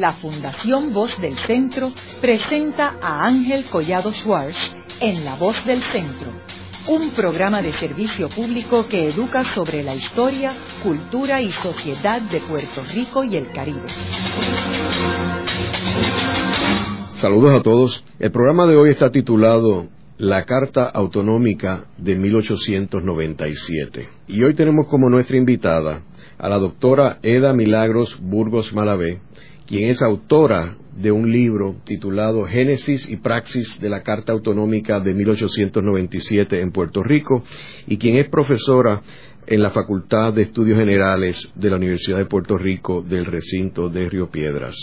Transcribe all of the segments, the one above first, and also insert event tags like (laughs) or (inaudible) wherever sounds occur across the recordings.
la Fundación Voz del Centro presenta a Ángel Collado Schwartz en La Voz del Centro, un programa de servicio público que educa sobre la historia, cultura y sociedad de Puerto Rico y el Caribe. Saludos a todos. El programa de hoy está titulado La Carta Autonómica de 1897. Y hoy tenemos como nuestra invitada a la doctora Eda Milagros Burgos Malavé, quien es autora de un libro titulado Génesis y Praxis de la Carta Autonómica de 1897 en Puerto Rico y quien es profesora en la Facultad de Estudios Generales de la Universidad de Puerto Rico del recinto de Río Piedras.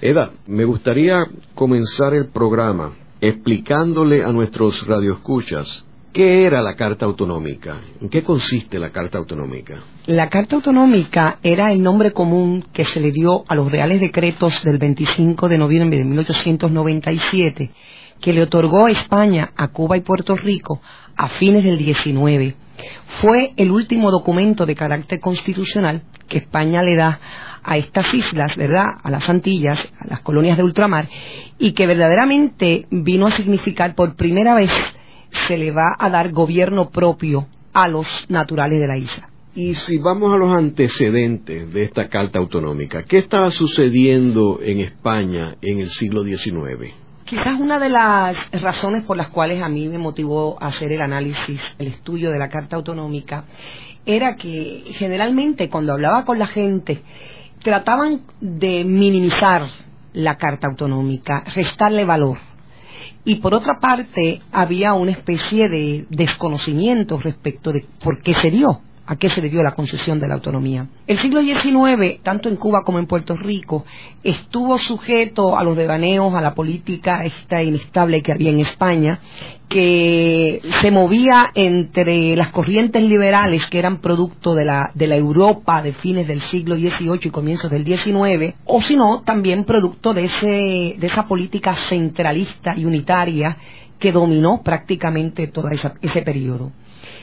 Eda, me gustaría comenzar el programa explicándole a nuestros radioescuchas ¿Qué era la Carta Autonómica? ¿En qué consiste la Carta Autonómica? La Carta Autonómica era el nombre común que se le dio a los Reales Decretos del 25 de noviembre de 1897, que le otorgó España, a Cuba y Puerto Rico a fines del 19. Fue el último documento de carácter constitucional que España le da a estas islas, ¿verdad? A las Antillas, a las colonias de ultramar, y que verdaderamente vino a significar por primera vez se le va a dar gobierno propio a los naturales de la isla. Y si vamos a los antecedentes de esta Carta Autonómica, ¿qué estaba sucediendo en España en el siglo XIX? Quizás una de las razones por las cuales a mí me motivó a hacer el análisis, el estudio de la Carta Autonómica, era que generalmente cuando hablaba con la gente trataban de minimizar la Carta Autonómica, restarle valor y por otra parte había una especie de desconocimiento respecto de por qué se dio, a qué se debió la concesión de la autonomía. El siglo XIX, tanto en Cuba como en Puerto Rico, estuvo sujeto a los devaneos, a la política esta inestable que había en España, que se movía entre las corrientes liberales que eran producto de la, de la Europa de fines del siglo XVIII y comienzos del XIX, o si no, también producto de, ese, de esa política centralista y unitaria que dominó prácticamente todo ese periodo.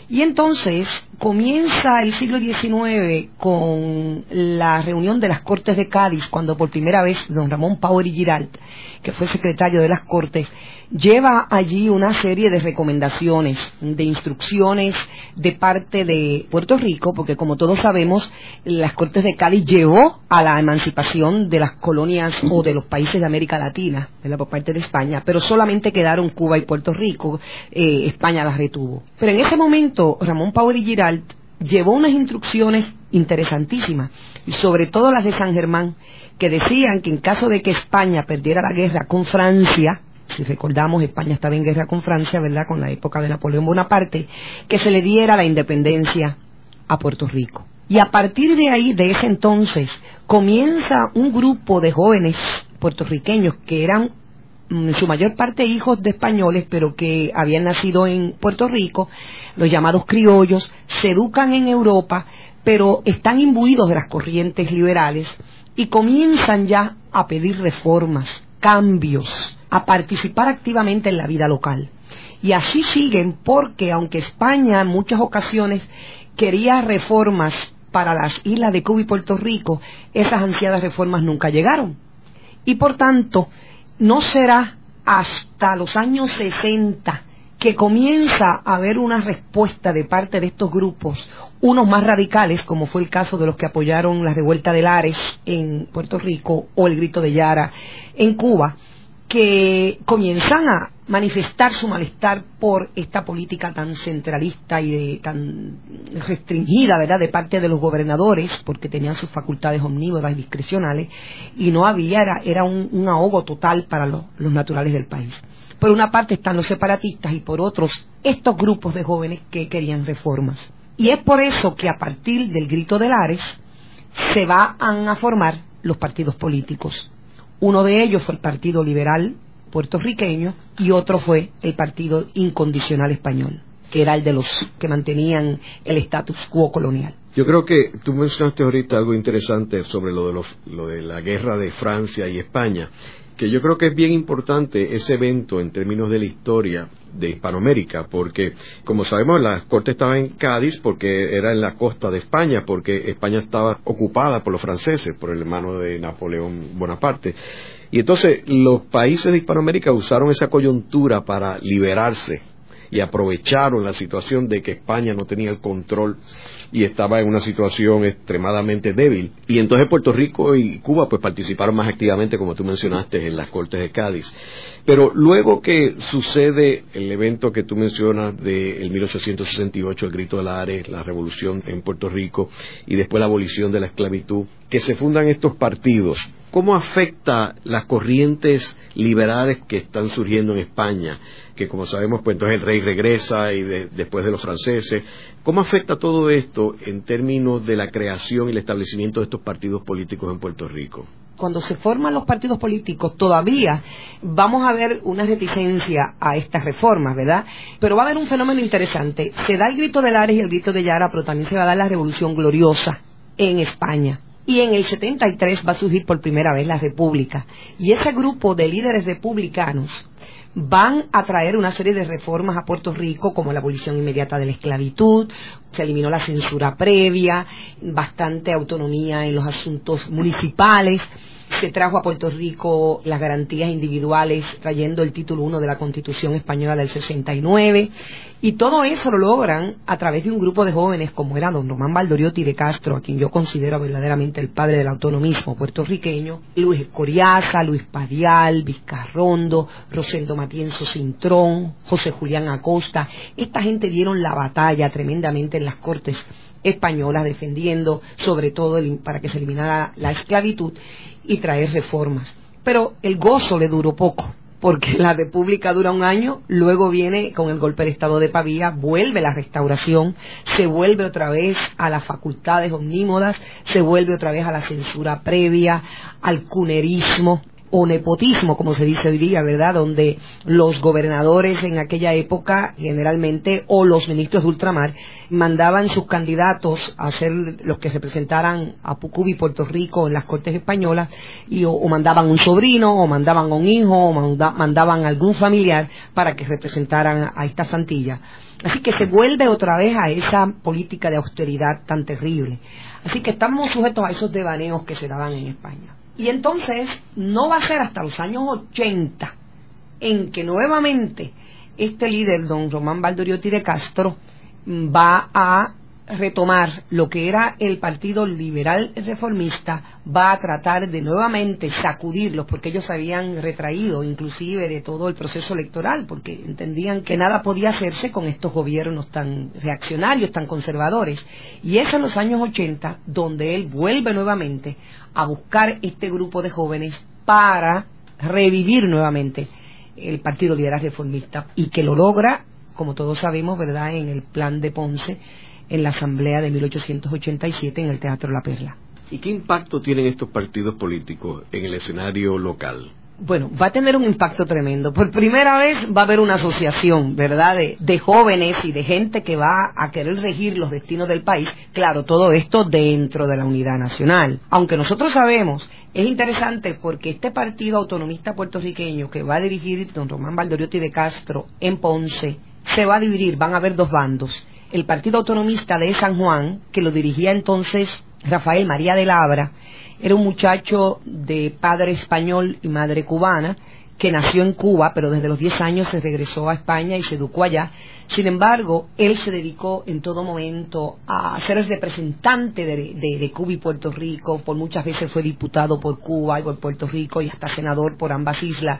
Y entonces comienza el siglo XIX con la reunión de las Cortes de Cádiz, cuando por primera vez don Ramón Power y Giralt, que fue secretario de las Cortes, lleva allí una serie de recomendaciones, de instrucciones de parte de Puerto Rico, porque como todos sabemos, las Cortes de Cádiz llevó a la emancipación de las colonias o de los países de América Latina, de la por parte de España, pero solamente quedaron Cuba y Puerto Rico, eh, España las retuvo. Pero en ese momento, Ramón Pau y Giralt llevó unas instrucciones interesantísimas, sobre todo las de San Germán, que decían que en caso de que España perdiera la guerra con Francia, si recordamos, España estaba en guerra con Francia, ¿verdad?, con la época de Napoleón Bonaparte, que se le diera la independencia a Puerto Rico. Y a partir de ahí, de ese entonces, comienza un grupo de jóvenes puertorriqueños que eran en su mayor parte hijos de españoles, pero que habían nacido en Puerto Rico, los llamados criollos, se educan en Europa, pero están imbuidos de las corrientes liberales y comienzan ya a pedir reformas, cambios, a participar activamente en la vida local. Y así siguen porque aunque España en muchas ocasiones quería reformas para las islas de Cuba y Puerto Rico, esas ansiadas reformas nunca llegaron. Y por tanto, no será hasta los años 60 que comienza a haber una respuesta de parte de estos grupos, unos más radicales, como fue el caso de los que apoyaron la revuelta de Lares en Puerto Rico o el grito de Yara en Cuba, que comienzan a manifestar su malestar por esta política tan centralista y tan restringida, ¿verdad?, de parte de los gobernadores, porque tenían sus facultades omnívoras y discrecionales, y no había, era, un, ahogo total para los, los naturales del país. Por una parte están los separatistas y por otros estos grupos de jóvenes que querían reformas. Y es por eso que a partir del grito de Lares se van a formar los partidos políticos uno de ellos fue el Partido Liberal puertorriqueño y otro fue el Partido Incondicional Español, que era el de los que mantenían el status quo colonial. Yo creo que tú mencionaste ahorita algo interesante sobre lo de, lo de la guerra de Francia y España que yo creo que es bien importante ese evento en términos de la historia de Hispanoamérica, porque como sabemos la corte estaba en Cádiz porque era en la costa de España, porque España estaba ocupada por los franceses, por el hermano de Napoleón Bonaparte. Y entonces los países de Hispanoamérica usaron esa coyuntura para liberarse y aprovecharon la situación de que España no tenía el control y estaba en una situación extremadamente débil. Y entonces Puerto Rico y Cuba pues participaron más activamente, como tú mencionaste, en las Cortes de Cádiz. Pero luego que sucede el evento que tú mencionas del 1868, el grito de la Ares, la revolución en Puerto Rico y después la abolición de la esclavitud, que se fundan estos partidos, ¿cómo afecta las corrientes liberales que están surgiendo en España? Que como sabemos, pues entonces el rey regresa y después de los franceses. ¿Cómo afecta todo esto en términos de la creación y el establecimiento de estos partidos políticos en Puerto Rico? cuando se forman los partidos políticos, todavía vamos a ver una reticencia a estas reformas, ¿verdad? Pero va a haber un fenómeno interesante. Se da el grito de Lares y el grito de Yara, pero también se va a dar la revolución gloriosa en España. Y en el 73 va a surgir por primera vez la República. Y ese grupo de líderes republicanos van a traer una serie de reformas a Puerto Rico, como la abolición inmediata de la esclavitud, se eliminó la censura previa, bastante autonomía en los asuntos municipales, se trajo a Puerto Rico las garantías individuales, trayendo el título 1 de la Constitución Española del 69, y todo eso lo logran a través de un grupo de jóvenes como era don Román Valdoriotti de Castro, a quien yo considero verdaderamente el padre del autonomismo puertorriqueño, Luis Escoriaza, Luis Padial, Vizcarrondo, Rosendo Matienzo Cintrón, José Julián Acosta. Esta gente dieron la batalla tremendamente en las Cortes españolas defendiendo sobre todo para que se eliminara la esclavitud y traer reformas. Pero el gozo le duró poco, porque la República dura un año, luego viene con el golpe de Estado de Pavía, vuelve la restauración, se vuelve otra vez a las facultades omnímodas, se vuelve otra vez a la censura previa, al cunerismo, o nepotismo, como se dice hoy día, ¿verdad? Donde los gobernadores en aquella época, generalmente, o los ministros de ultramar, mandaban sus candidatos a ser los que representaran a Pucubi, Puerto Rico, en las Cortes Españolas, y o, mandaban un sobrino, o mandaban un hijo, o mandaban algún familiar para que representaran a esta santilla. Así que se vuelve otra vez a esa política de austeridad tan terrible. Así que estamos sujetos a esos devaneos que se daban en España. Y entonces no va a ser hasta los años 80 en que nuevamente este líder, don Román Valdoriotti de Castro, va a retomar lo que era el Partido Liberal Reformista, va a tratar de nuevamente sacudirlos, porque ellos se habían retraído inclusive de todo el proceso electoral, porque entendían que nada podía hacerse con estos gobiernos tan reaccionarios, tan conservadores. Y es en los años 80 donde él vuelve nuevamente a buscar este grupo de jóvenes para revivir nuevamente el Partido Liberal Reformista y que lo logra, como todos sabemos, ¿verdad?, en el plan de Ponce en la Asamblea de 1887 en el Teatro La Perla. ¿Y qué impacto tienen estos partidos políticos en el escenario local? Bueno, va a tener un impacto tremendo. Por primera vez va a haber una asociación, ¿verdad?, de, jóvenes y de gente que va a querer regir los destinos del país. Claro, todo esto dentro de la unidad nacional. Aunque nosotros sabemos, es interesante porque este partido autonomista puertorriqueño que va a dirigir don Román Valdoriotti de Castro en Ponce, se va a dividir, van a haber dos bandos el Partido Autonomista de San Juan, que lo dirigía entonces Rafael María de Labra, era un muchacho de padre español y madre cubana, que nació en Cuba, pero desde los 10 años se regresó a España y se educó allá. Sin embargo, él se dedicó en todo momento a ser el representante de, Cuba y Puerto Rico, por muchas veces fue diputado por Cuba y por Puerto Rico y hasta senador por ambas islas.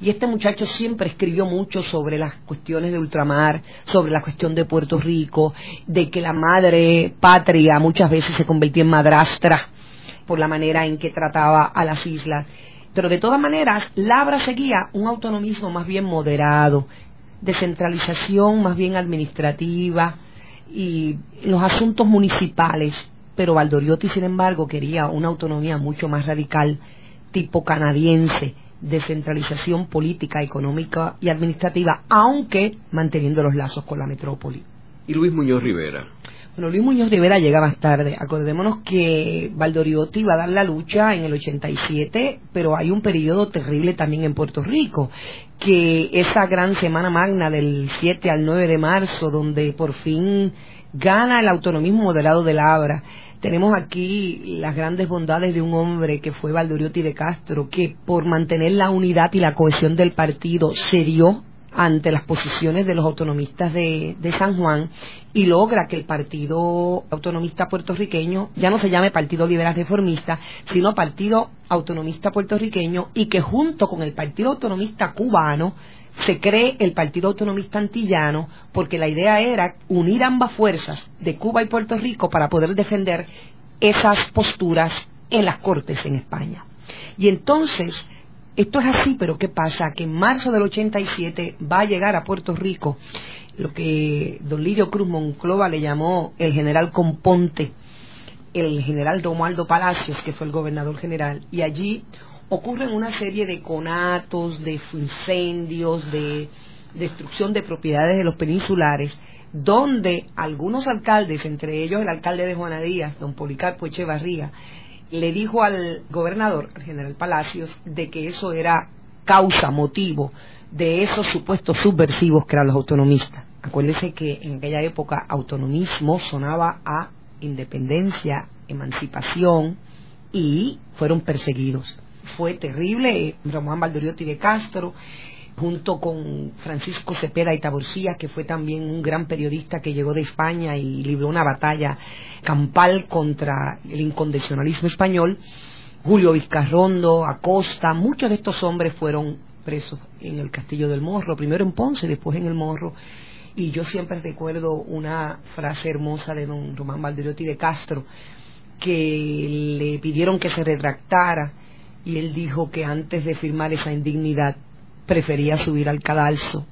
Y este muchacho siempre escribió mucho sobre las cuestiones de ultramar, sobre la cuestión de Puerto Rico, de que la madre patria muchas veces se convertía en madrastra por la manera en que trataba a las islas pero de todas maneras, Labra seguía un autonomismo más bien moderado, descentralización más bien administrativa y los asuntos municipales. Pero Valdoriotti, sin embargo, quería una autonomía mucho más radical, tipo canadiense, descentralización política, económica y administrativa, aunque manteniendo los lazos con la metrópoli. ¿Y Luis Muñoz Rivera? Bueno, Luis Muñoz Rivera llega más tarde. Acordémonos que Valdoriotti va a dar la lucha en el 87, pero hay un periodo terrible también en Puerto Rico, que esa gran semana magna del 7 al 9 de marzo, donde por fin gana el autonomismo moderado de Labra. Tenemos aquí las grandes bondades de un hombre que fue Valdoriotti de Castro, que por mantener la unidad y la cohesión del partido se dio ante las posiciones de los autonomistas de, San Juan y logra que el Partido Autonomista Puertorriqueño ya no se llame Partido Liberal Reformista, sino Partido Autonomista Puertorriqueño y que junto con el Partido Autonomista Cubano se cree el Partido Autonomista Antillano porque la idea era unir ambas fuerzas de Cuba y Puerto Rico para poder defender esas posturas en las Cortes en España. Y entonces esto es así, pero ¿qué pasa? Que en marzo del 87 va a llegar a Puerto Rico lo que don Lidio Cruz Monclova le llamó el general Componte, el general Romualdo Palacios, que fue el gobernador general, y allí ocurren una serie de conatos, de incendios, de destrucción de propiedades de los peninsulares, donde algunos alcaldes, entre ellos el alcalde de Juana Díaz, don Policarpo Echevarría, le dijo al gobernador, al general Palacios, de que eso era causa, motivo de esos supuestos subversivos que eran los autonomistas. Acuérdese que en aquella época autonomismo sonaba a independencia, emancipación y fueron perseguidos. Fue terrible, Román Valdoriotti de Castro junto con Francisco Cepeda y Taborcía, que fue también un gran periodista que llegó de España y libró una batalla campal contra el incondicionalismo español, Julio Vizcarrondo, Acosta, muchos de estos hombres fueron presos en el Castillo del Morro, primero en Ponce, después en el Morro, y yo siempre recuerdo una frase hermosa de don Román Valderiotti de Castro, que le pidieron que se retractara, y él dijo que antes de firmar esa indignidad prefería subir al cadalso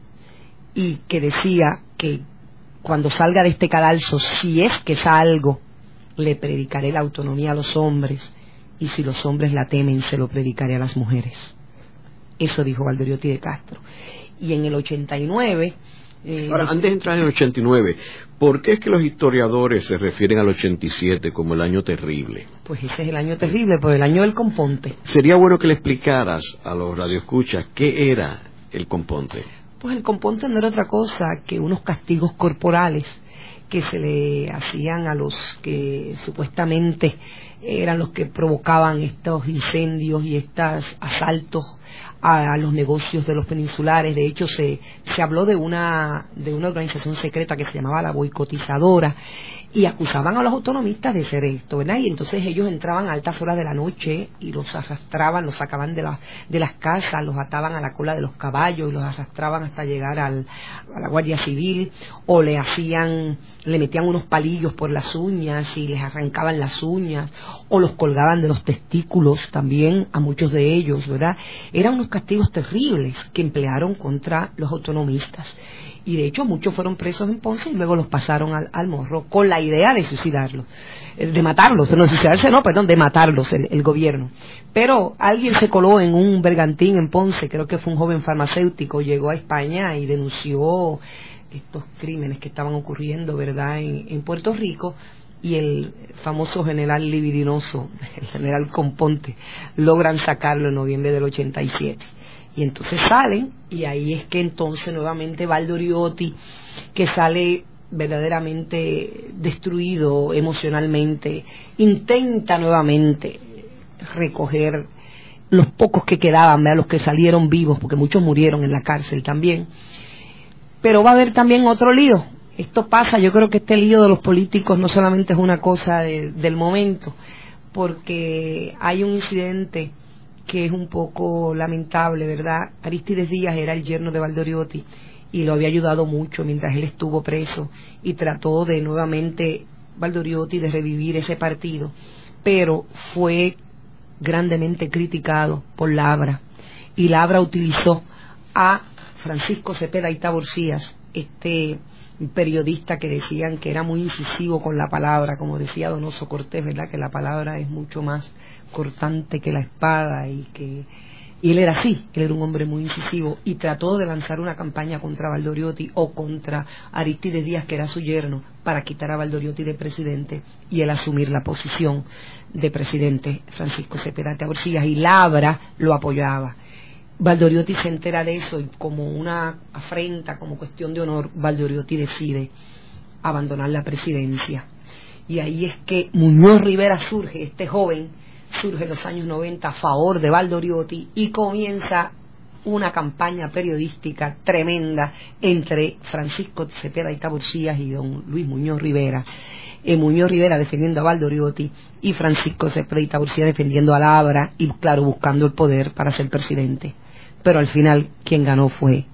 y que decía que cuando salga de este cadalso, si es que salgo, le predicaré la autonomía a los hombres y si los hombres la temen, se lo predicaré a las mujeres. Eso dijo Valdoriotti de Castro. Y en el 89... Eh, Ahora, antes de entrar en el 89, ¿por qué es que los historiadores se refieren al 87 como el año terrible? Pues ese es el año terrible, pues el año del componte. Sería bueno que le explicaras a los radioescuchas qué era el componte. Pues el componte no era otra cosa que unos castigos corporales que se le hacían a los que supuestamente eran los que provocaban estos incendios y estos asaltos a, los negocios de los peninsulares. De hecho, se, se habló de una, de una organización secreta que se llamaba la boicotizadora y acusaban a los autonomistas de ser esto, ¿verdad? Y entonces ellos entraban a altas horas de la noche y los arrastraban, los sacaban de, de las casas, los ataban a la cola de los caballos y los arrastraban hasta llegar al, a la Guardia Civil o le hacían, le metían unos palillos por las uñas y les arrancaban las uñas o los colgaban de los testículos también a muchos de ellos, ¿verdad? Eran unos castigos terribles que emplearon contra los autonomistas y de hecho muchos fueron presos en Ponce y luego los pasaron al, morro con la idea de suicidarlos, eh, de matarlos, no suicidarse no, perdón, de matarlos el, gobierno. Pero alguien se coló en un bergantín en Ponce, creo que fue un joven farmacéutico, llegó a España y denunció estos crímenes que estaban ocurriendo, ¿verdad?, en, en Puerto Rico y el famoso general libidinoso, (laughs) el general Componte, logran sacarlo en noviembre del 87 y entonces salen y ahí es que entonces nuevamente Valdoriotti que sale verdaderamente destruido emocionalmente intenta nuevamente recoger los pocos que quedaban, los que salieron vivos, porque muchos murieron en la cárcel también. Pero va a haber también otro lío. Esto pasa, yo creo que este lío de los políticos no solamente es una cosa del momento, porque hay un incidente que es un poco lamentable, ¿verdad? Aristides Díaz era el yerno de Valdoriotti y lo había ayudado mucho mientras él estuvo preso y trató de nuevamente Valdoriotti de revivir ese partido, pero fue grandemente criticado por Labra y Labra utilizó a Francisco Cepeda y Taborcías, este periodista que decían que era muy incisivo con la palabra, como decía Donoso Cortés, ¿verdad? Que la palabra es mucho más cortante que la espada y que él era así, él era un hombre muy incisivo y trató de lanzar una campaña contra Valdoriotti o contra Aristides Díaz, que era su yerno, para quitar a Valdoriotti de presidente y él asumir la posición de presidente Francisco Cepeda Taborcillas y Labra lo apoyaba. Valdoriotti se entera de eso y como una afrenta, como cuestión de honor, Valdoriotti decide abandonar la presidencia. Y ahí es que Muñoz Rivera surge, este joven, surge los años 90 a favor de Valdoriotti y comienza una campaña periodística tremenda entre Francisco Cepeda y Taburcías y don Luis Muñoz Rivera. Eh, Muñoz Rivera defendiendo a Valdoriotti y Francisco Cepeda y Taburcías defendiendo a la Abra y, claro, buscando el poder para ser presidente. Pero al final, quien ganó fue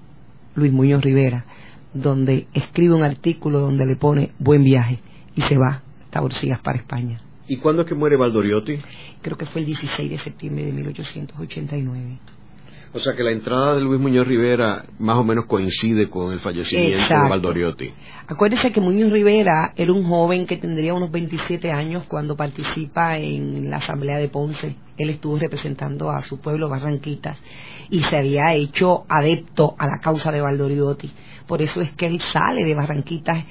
Luis Muñoz Rivera, donde escribe un artículo donde le pone buen viaje y se va Taburcías para España. ¿Y cuándo es que muere Valdoriotti? Creo que fue el 16 de septiembre de 1889. O sea que la entrada de Luis Muñoz Rivera más o menos coincide con el fallecimiento de Valdoriotti. Acuérdese que Muñoz Rivera era un joven que tendría unos 27 años cuando participa en la Asamblea de Ponce. Él estuvo representando a su pueblo Barranquitas y se había hecho adepto a la causa de Valdoriotti. Por eso es que él sale de Barranquitas,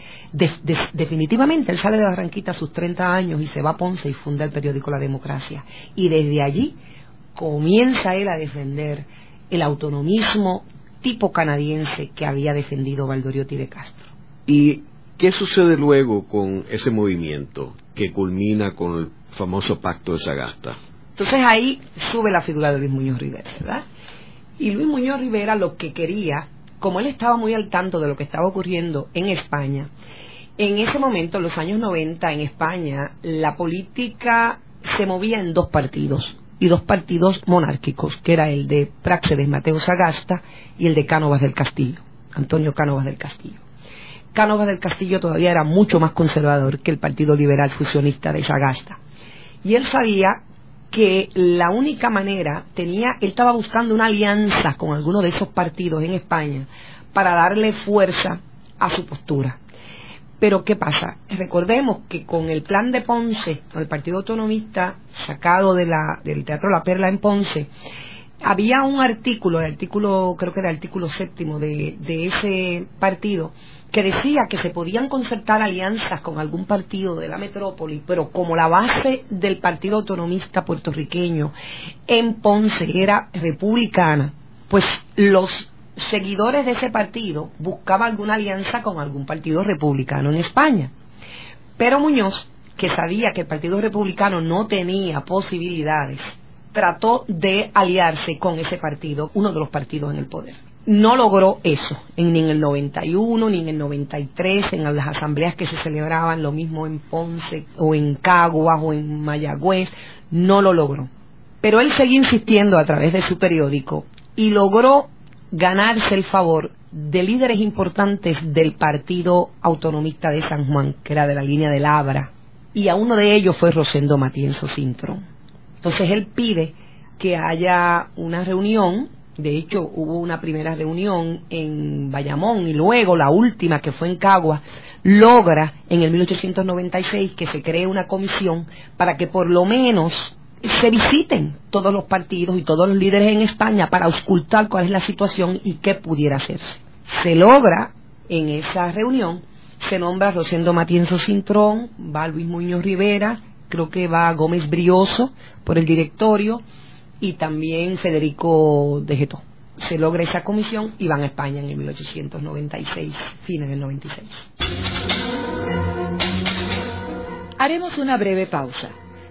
definitivamente él sale de Barranquitas a sus 30 años y se va a Ponce y funda el periódico La Democracia. Y desde allí comienza él a defender el autonomismo tipo canadiense que había defendido Valdoriotti de Castro. ¿Y qué sucede luego con ese movimiento que culmina con el famoso pacto de Sagasta? Entonces ahí sube la figura de Luis Muñoz Rivera, ¿verdad? Y Luis Muñoz Rivera lo que quería, como él estaba muy al tanto de lo que estaba ocurriendo en España, en ese momento, en los años 90, en España, la política se movía en dos partidos y dos partidos monárquicos, que era el de Práxedes Mateo Sagasta y el de Cánovas del Castillo, Antonio Cánovas del Castillo. Cánovas del Castillo todavía era mucho más conservador que el Partido Liberal Fusionista de Sagasta. Y él sabía que la única manera tenía, él estaba buscando una alianza con alguno de esos partidos en España para darle fuerza a su postura. Pero ¿qué pasa? Recordemos que con el plan de Ponce, el Partido Autonomista sacado del Teatro La Perla en Ponce, había un artículo, el artículo, creo que era el artículo séptimo de, de ese partido, que decía que se podían concertar alianzas con algún partido de la metrópoli, pero como la base del Partido Autonomista puertorriqueño en Ponce era republicana, pues los seguidores de ese partido buscaban alguna alianza con algún partido republicano en España. Pero Muñoz, que sabía que el Partido Republicano no tenía posibilidades, trató de aliarse con ese partido, uno de los partidos en el poder no logró eso, ni en el 91, ni en el 93, en las asambleas que se celebraban, lo mismo en Ponce, o en Caguas, o en Mayagüez, no lo logró. Pero él seguía insistiendo a través de su periódico y logró ganarse el favor de líderes importantes del Partido Autonomista de San Juan, que era de la línea de Labra, y a uno de ellos fue Rosendo Matienzo Cintrón. Entonces él pide que haya una reunión de hecho, hubo una primera reunión en Bayamón y luego la última, que fue en Cagua, logra en el 1896 que se cree una comisión para que por lo menos se visiten todos los partidos y todos los líderes en España para auscultar cuál es la situación y qué pudiera hacerse. Se logra en esa reunión, se nombra Rosendo Matienzo Cintrón, va Luis Muñoz Rivera, creo que va Gómez Brioso por el directorio, y también Federico de Getó. Se logra esa comisión y van a España en el 1896, fines del 96. Haremos una breve pausa,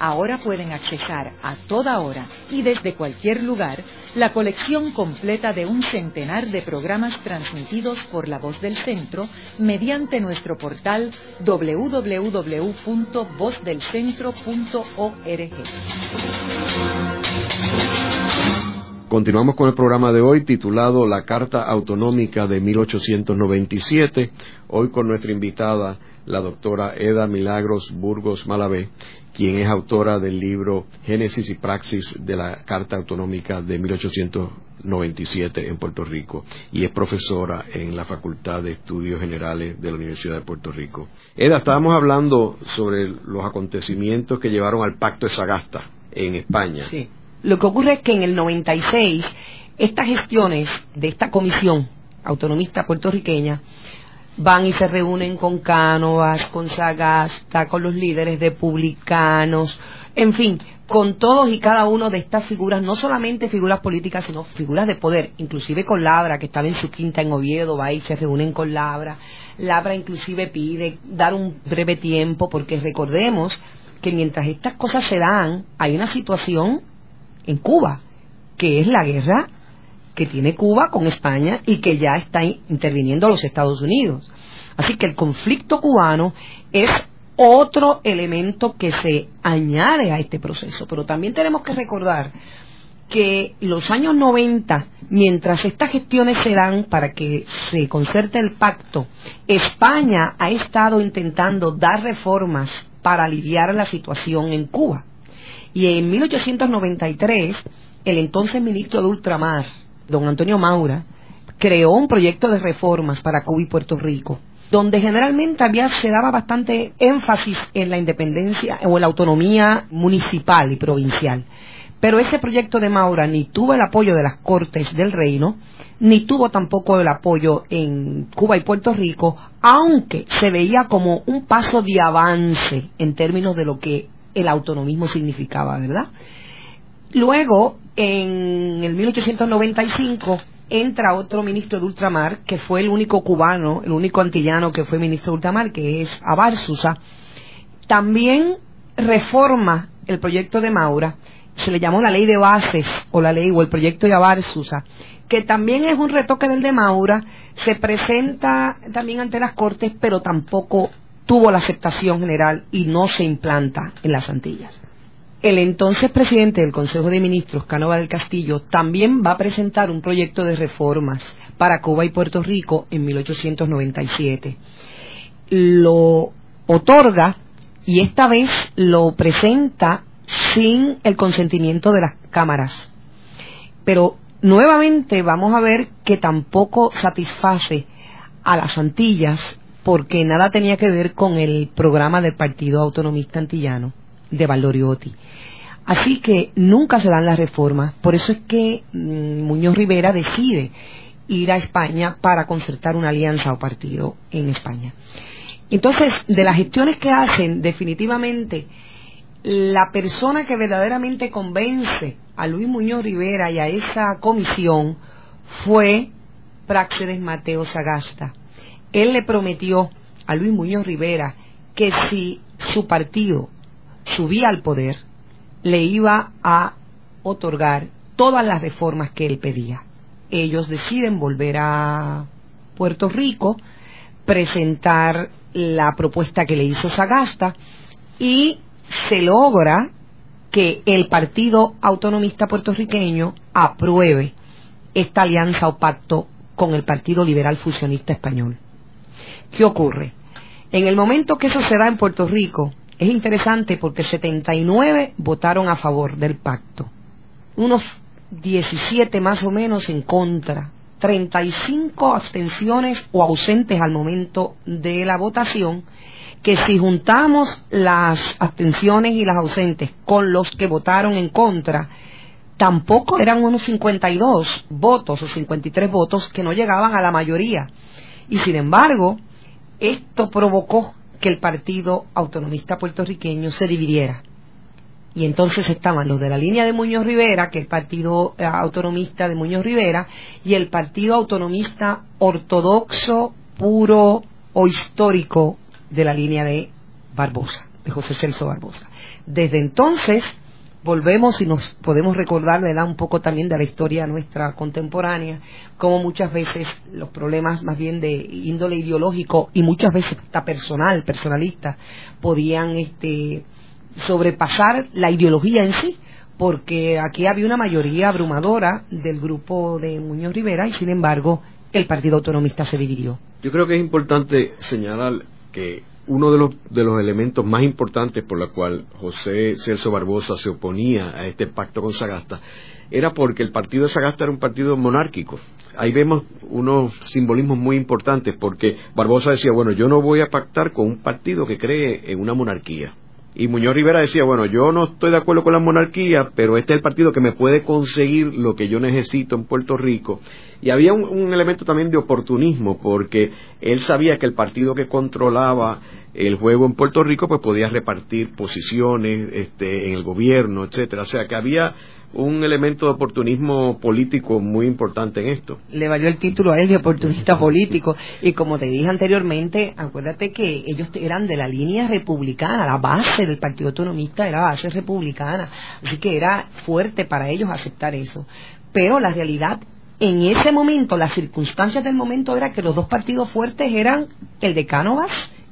Ahora pueden accesar a toda hora y desde cualquier lugar la colección completa de un centenar de programas transmitidos por La Voz del Centro mediante nuestro portal www.vozdelcentro.org. Continuamos con el programa de hoy titulado La Carta Autonómica de 1897, hoy con nuestra invitada, la doctora Eda Milagros Burgos Malavé, quien es autora del libro Génesis y Praxis de la Carta Autonómica de 1897 en Puerto Rico y es profesora en la Facultad de Estudios Generales de la Universidad de Puerto Rico. Eda, estábamos hablando sobre los acontecimientos que llevaron al Pacto de Sagasta en España. Sí. Lo que ocurre es que en el 96 estas gestiones de esta comisión autonomista puertorriqueña van y se reúnen con Cánovas, con Sagasta, con los líderes republicanos, en fin, con todos y cada uno de estas figuras, no solamente figuras políticas, sino figuras de poder, inclusive con Labra, que estaba en su quinta en Oviedo, va y se reúnen con Labra. Labra inclusive pide dar un breve tiempo, porque recordemos que mientras estas cosas se dan, hay una situación en Cuba, que es la guerra que tiene Cuba con España y que ya está interviniendo los Estados Unidos. Así que el conflicto cubano es otro elemento que se añade a este proceso. Pero también tenemos que recordar que los años 90, mientras estas gestiones se dan para que se concerte el pacto, España ha estado intentando dar reformas para aliviar la situación en Cuba. Y en 1893, el entonces ministro de Ultramar, don Antonio Maura, creó un proyecto de reformas para Cuba y Puerto Rico, donde generalmente había, se daba bastante énfasis en la independencia o en la autonomía municipal y provincial. Pero ese proyecto de Maura ni tuvo el apoyo de las Cortes del Reino, ni tuvo tampoco el apoyo en Cuba y Puerto Rico, aunque se veía como un paso de avance en términos de lo que el autonomismo significaba, ¿verdad? Luego, en el 1895, entra otro ministro de ultramar, que fue el único cubano, el único antillano que fue ministro de ultramar, que es Abarzusa. También reforma el proyecto de Maura, se le llamó la ley de bases, o la ley, o el proyecto de Abarzusa, que también es un retoque del de Maura, se presenta también ante las Cortes, pero tampoco tuvo la aceptación general y no se implanta en las Antillas. El entonces presidente del Consejo de Ministros, Canova del Castillo, también va a presentar un proyecto de reformas para Cuba y Puerto Rico en 1897. Lo otorga y esta vez lo presenta sin el consentimiento de las cámaras. Pero nuevamente vamos a ver que tampoco satisface a las Antillas porque nada tenía que ver con el programa del Partido Autonomista Antillano de Valdoriotti. Así que nunca se dan las reformas, por eso es que mm, Muñoz Rivera decide ir a España para concertar una alianza o partido en España. Entonces, de las gestiones que hacen, definitivamente, la persona que verdaderamente convence a Luis Muñoz Rivera y a esa comisión fue Práxedes Mateo Sagasta él le prometió a Luis Muñoz Rivera que si su partido subía al poder, le iba a otorgar todas las reformas que él pedía. Ellos deciden volver a Puerto Rico, presentar la propuesta que le hizo Sagasta y se logra que el Partido Autonomista Puertorriqueño apruebe esta alianza o pacto con el Partido Liberal Fusionista Español. ¿Qué ocurre? En el momento que eso se da en Puerto Rico, es interesante porque 79 votaron a favor del pacto, unos 17 más o menos en contra, 35 abstenciones o ausentes al momento de la votación, que si juntamos las abstenciones y las ausentes con los que votaron en contra, tampoco eran unos 52 votos o 53 votos que no llegaban a la mayoría. Y sin embargo, esto provocó que el Partido Autonomista Puertorriqueño se dividiera. Y entonces estaban los de la línea de Muñoz Rivera, que es el Partido eh, Autonomista de Muñoz Rivera, y el Partido Autonomista Ortodoxo, puro o histórico de la línea de Barbosa, de José Celso Barbosa. Desde entonces, volvemos y nos podemos recordar, ¿verdad?, un poco también de la historia nuestra contemporánea, como muchas veces los problemas más bien de índole ideológico y muchas veces hasta personal, personalista, podían este, sobrepasar la ideología en sí, porque aquí había una mayoría abrumadora del grupo de Muñoz Rivera y sin embargo el Partido Autonomista se dividió. Yo creo que es importante señalar que uno de los, de los elementos más importantes por los cual José Celso Barbosa se oponía a este pacto con Sagasta era porque el partido de Sagasta era un partido monárquico. Ahí vemos unos simbolismos muy importantes porque Barbosa decía, bueno, yo no voy a pactar con un partido que cree en una monarquía. Y Muñoz Rivera decía, bueno, yo no estoy de acuerdo con la monarquía, pero este es el partido que me puede conseguir lo que yo necesito en Puerto Rico. Y había un, elemento también de oportunismo, porque él sabía que el partido que controlaba el juego en Puerto Rico, pues podía repartir posiciones este, en el gobierno, etcétera. O sea que había un elemento de oportunismo político muy importante en esto. Le valió el título a él de oportunista político. Y como te dije anteriormente, acuérdate que ellos eran de la línea republicana, la base del Partido Autonomista era base republicana. Así que era fuerte para ellos aceptar eso. Pero la realidad en ese momento, las circunstancias del momento era que los dos partidos fuertes eran el de Cánovas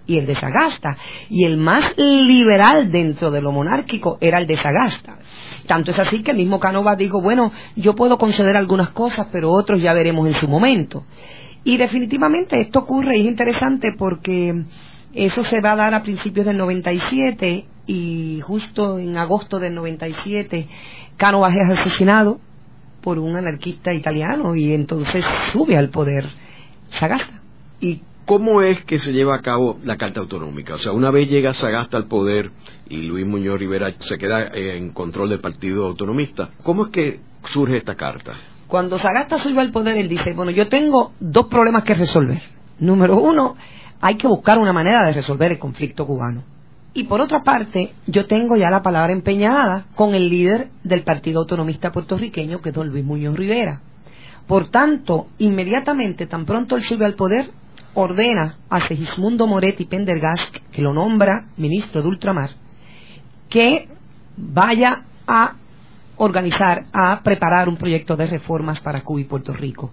y el de Sagasta. Y el más liberal dentro de lo monárquico era el de Sagasta. Tanto es así que el mismo Cánovas dijo, bueno, yo puedo conceder algunas cosas, pero otros ya veremos en su momento. Y definitivamente esto ocurre y es interesante porque eso se va a dar a principios del 97 y justo en agosto del 97 Cánovas es asesinado por un anarquista italiano y entonces sube al poder Sagasta. ¿Y cómo es que se lleva a cabo la Carta Autonómica? O sea, una vez llega Sagasta al poder y Luis Muñoz Rivera se queda en control del Partido Autonomista, ¿cómo es que surge esta carta? Cuando Sagasta sube al poder, él dice, bueno, yo tengo dos problemas que resolver. Número uno, hay que buscar una manera de resolver el conflicto cubano. Y por otra parte, yo tengo ya la palabra empeñada con el líder del Partido Autonomista puertorriqueño, que es don Luis Muñoz Rivera. Por tanto, inmediatamente, tan pronto él sube al poder, ordena a Segismundo Moretti Pendergast, que lo nombra ministro de Ultramar, que vaya a organizar, a preparar un proyecto de reformas para Cuba y Puerto Rico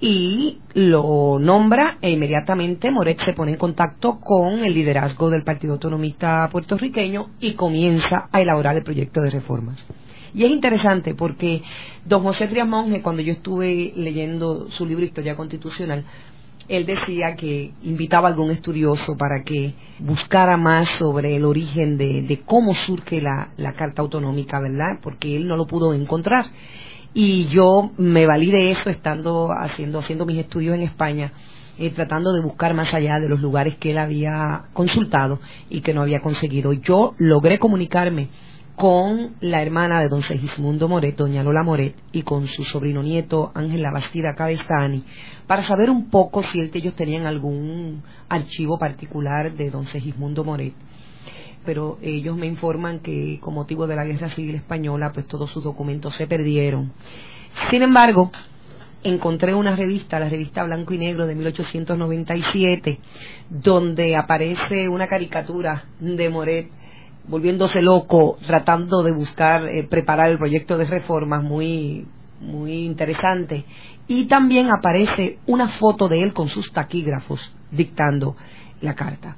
y lo nombra e inmediatamente Moret se pone en contacto con el liderazgo del Partido Autonomista puertorriqueño y comienza a elaborar el proyecto de reformas. Y es interesante porque don José Trias Monge, cuando yo estuve leyendo su libro Historia Constitucional, él decía que invitaba a algún estudioso para que buscara más sobre el origen de, cómo surge la, Carta Autonómica, ¿verdad? Porque él no lo pudo encontrar y yo me valí de eso estando haciendo, haciendo mis estudios en España. Eh, tratando de buscar más allá de los lugares que él había consultado y que no había conseguido. Yo logré comunicarme con la hermana de don Segismundo Moret, doña Lola Moret, y con su sobrino nieto Ángel Bastida Cabestani, para saber un poco si ellos tenían algún archivo particular de don Segismundo Moret pero ellos me informan que con motivo de la guerra civil española pues todos sus documentos se perdieron. Sin embargo, encontré una revista, la revista Blanco y Negro de 1897, donde aparece una caricatura de Moret volviéndose loco, tratando de buscar, eh, preparar el proyecto de reformas muy, muy interesante. Y también aparece una foto de él con sus taquígrafos dictando la carta.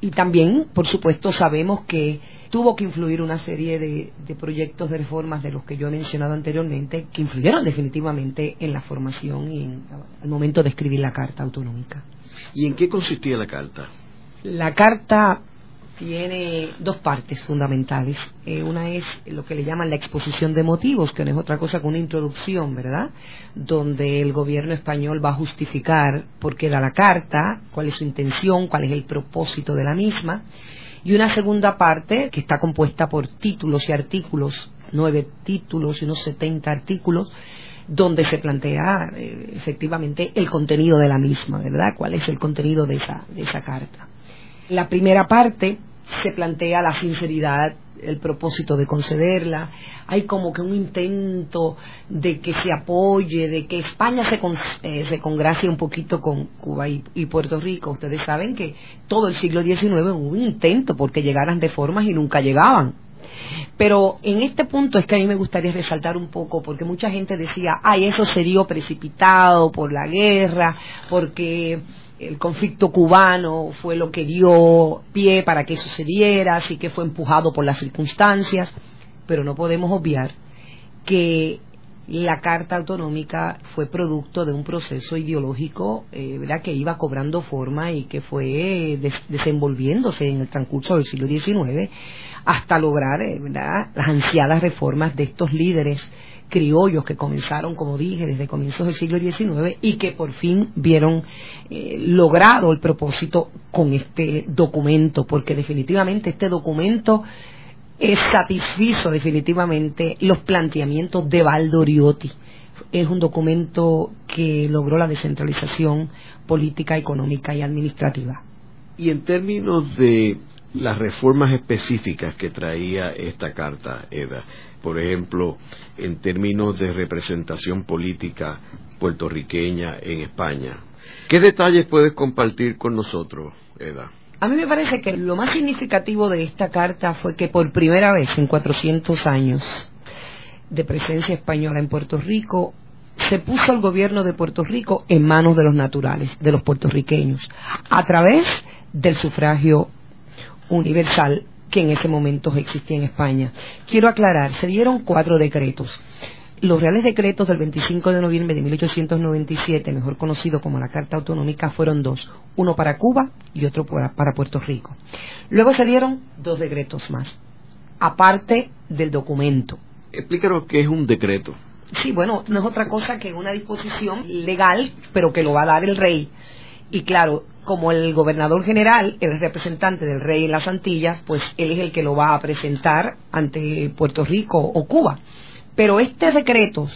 Y también, por supuesto, sabemos que tuvo que influir una serie de, proyectos de reformas de los que yo he mencionado anteriormente, que influyeron definitivamente en la formación y en el momento de escribir la Carta Autonómica. ¿Y en qué consistía la Carta? La Carta tiene dos partes fundamentales. Eh, una es lo que le llaman la exposición de motivos, que no es otra cosa que una introducción, ¿verdad? Donde el gobierno español va a justificar por qué da la carta, cuál es su intención, cuál es el propósito de la misma. Y una segunda parte que está compuesta por títulos y artículos, nueve títulos y unos setenta artículos, donde se plantea eh, efectivamente el contenido de la misma, ¿verdad? ¿Cuál es el contenido de esa, de esa carta? La primera parte se plantea la sinceridad, el propósito de concederla, hay como que un intento de que se apoye, de que España se, eh, se congracie un poquito con Cuba y, Puerto Rico. Ustedes saben que todo el siglo XIX hubo un intento porque llegaran reformas y nunca llegaban. Pero en este punto es que a mí me gustaría resaltar un poco, porque mucha gente decía, ay, eso sería precipitado por la guerra, porque el conflicto cubano fue lo que dio pie para que eso se diera, así que fue empujado por las circunstancias. pero no podemos obviar que la Carta Autonómica fue producto de un proceso ideológico eh, ¿verdad? que iba cobrando forma y que fue desenvolviéndose en el transcurso del siglo XIX hasta lograr eh, las ansiadas reformas de estos líderes criollos que comenzaron, como dije, desde comienzos del siglo XIX y que por fin vieron eh, logrado el propósito con este documento, porque definitivamente este documento satisfizo definitivamente los planteamientos de Valdoriotti. Es un documento que logró la descentralización política, económica y administrativa. Y en términos de las reformas específicas que traía esta carta, Eda, por ejemplo, en términos de representación política puertorriqueña en España, ¿qué detalles puedes compartir con nosotros, Eda? A mí me parece que lo más significativo de esta carta fue que por primera vez en 400 años de presencia española en Puerto Rico, se puso el gobierno de Puerto Rico en manos de los naturales, de los puertorriqueños, a través del sufragio universal que en ese momento existía en España. Quiero aclarar, se dieron cuatro decretos los reales decretos del 25 de noviembre de 1897, mejor conocido como la Carta Autonómica, fueron dos, uno para Cuba y otro para, Puerto Rico. Luego se dieron dos decretos más, aparte del documento. Explícanos qué es un decreto. Sí, bueno, no es otra cosa que una disposición legal, pero que lo va a dar el rey. Y claro, como el gobernador general el representante del rey en las Antillas, pues él es el que lo va a presentar ante Puerto Rico o Cuba. Pero este decreto,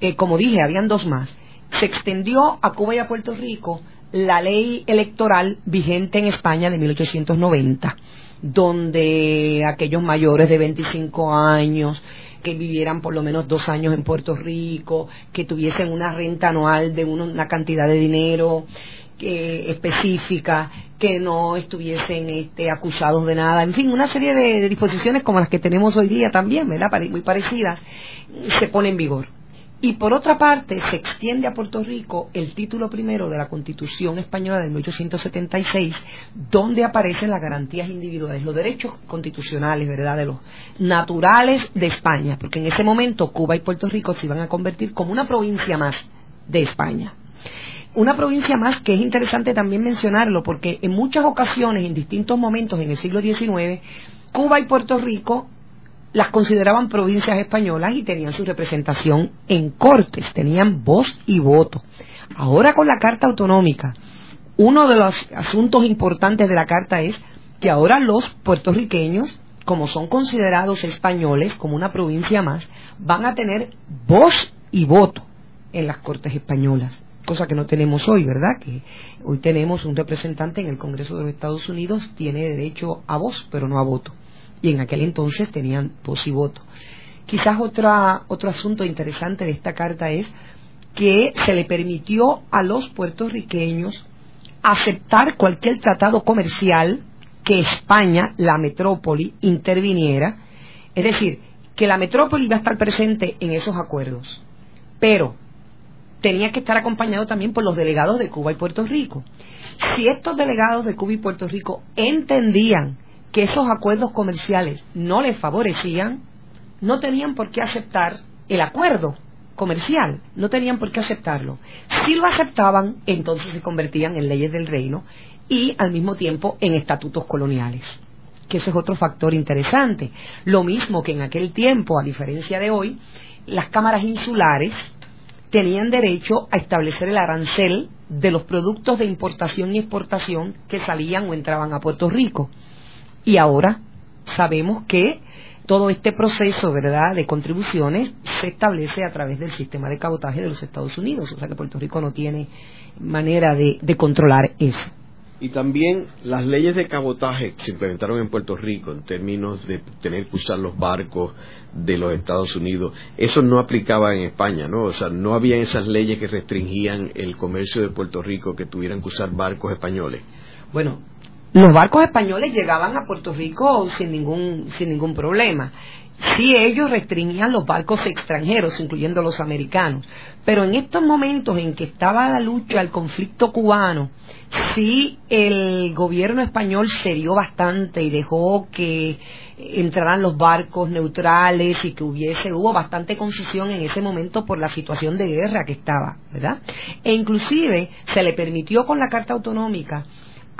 eh, como dije, habían dos más, se extendió a Cuba y a Puerto Rico la ley electoral vigente en España de 1890, donde aquellos mayores de 25 años que vivieran por lo menos dos años en Puerto Rico, que tuviesen una renta anual de una cantidad de dinero específica, que no estuviesen este, acusados de nada, en fin, una serie de, de, disposiciones como las que tenemos hoy día también, ¿verdad? Muy parecidas, se pone en vigor. Y por otra parte, se extiende a Puerto Rico el título primero de la Constitución Española de 1876, donde aparecen las garantías individuales, los derechos constitucionales, ¿verdad?, de los naturales de España, porque en ese momento Cuba y Puerto Rico se iban a convertir como una provincia más de España. Una provincia más que es interesante también mencionarlo, porque en muchas ocasiones, en distintos momentos en el siglo XIX, Cuba y Puerto Rico las consideraban provincias españolas y tenían su representación en cortes, tenían voz y voto. Ahora con la Carta Autonómica, uno de los asuntos importantes de la Carta es que ahora los puertorriqueños, como son considerados españoles, como una provincia más, van a tener voz y voto en las Cortes españolas, cosa que no tenemos hoy, ¿verdad? Que hoy tenemos un representante en el Congreso de los Estados Unidos, tiene derecho a voz, pero no a voto y en aquel entonces tenían voz y voto. Quizás otra, otro asunto interesante de esta carta es que se le permitió a los puertorriqueños aceptar cualquier tratado comercial que España, la metrópoli, interviniera, es decir, que la metrópoli iba a estar presente en esos acuerdos, pero tenía que estar acompañado también por los delegados de Cuba y Puerto Rico. Si estos delegados de Cuba y Puerto Rico entendían que esos acuerdos comerciales no les favorecían, no tenían por qué aceptar el acuerdo comercial, no tenían por qué aceptarlo. Si lo aceptaban, entonces se convertían en leyes del reino y al mismo tiempo en estatutos coloniales, que ese es otro factor interesante. Lo mismo que en aquel tiempo, a diferencia de hoy, las cámaras insulares tenían derecho a establecer el arancel de los productos de importación y exportación que salían o entraban a Puerto Rico. Y ahora sabemos que todo este proceso, ¿verdad?, de contribuciones se establece a través del sistema de cabotaje de los Estados Unidos, o sea que Puerto Rico no tiene manera de, controlar eso. Y también las leyes de cabotaje que se implementaron en Puerto Rico en términos de tener que usar los barcos de los Estados Unidos, eso no aplicaba en España, ¿no? O sea, no había esas leyes que restringían el comercio de Puerto Rico que tuvieran que usar barcos españoles. Bueno, los barcos españoles llegaban a Puerto Rico sin ningún, sin ningún problema. Sí ellos restringían los barcos extranjeros, incluyendo los americanos, pero en estos momentos en que estaba la lucha, el conflicto cubano, sí el gobierno español se dio bastante y dejó que entraran los barcos neutrales y que hubiese, hubo bastante concesión en ese momento por la situación de guerra que estaba, ¿verdad? E inclusive se le permitió con la Carta Autonómica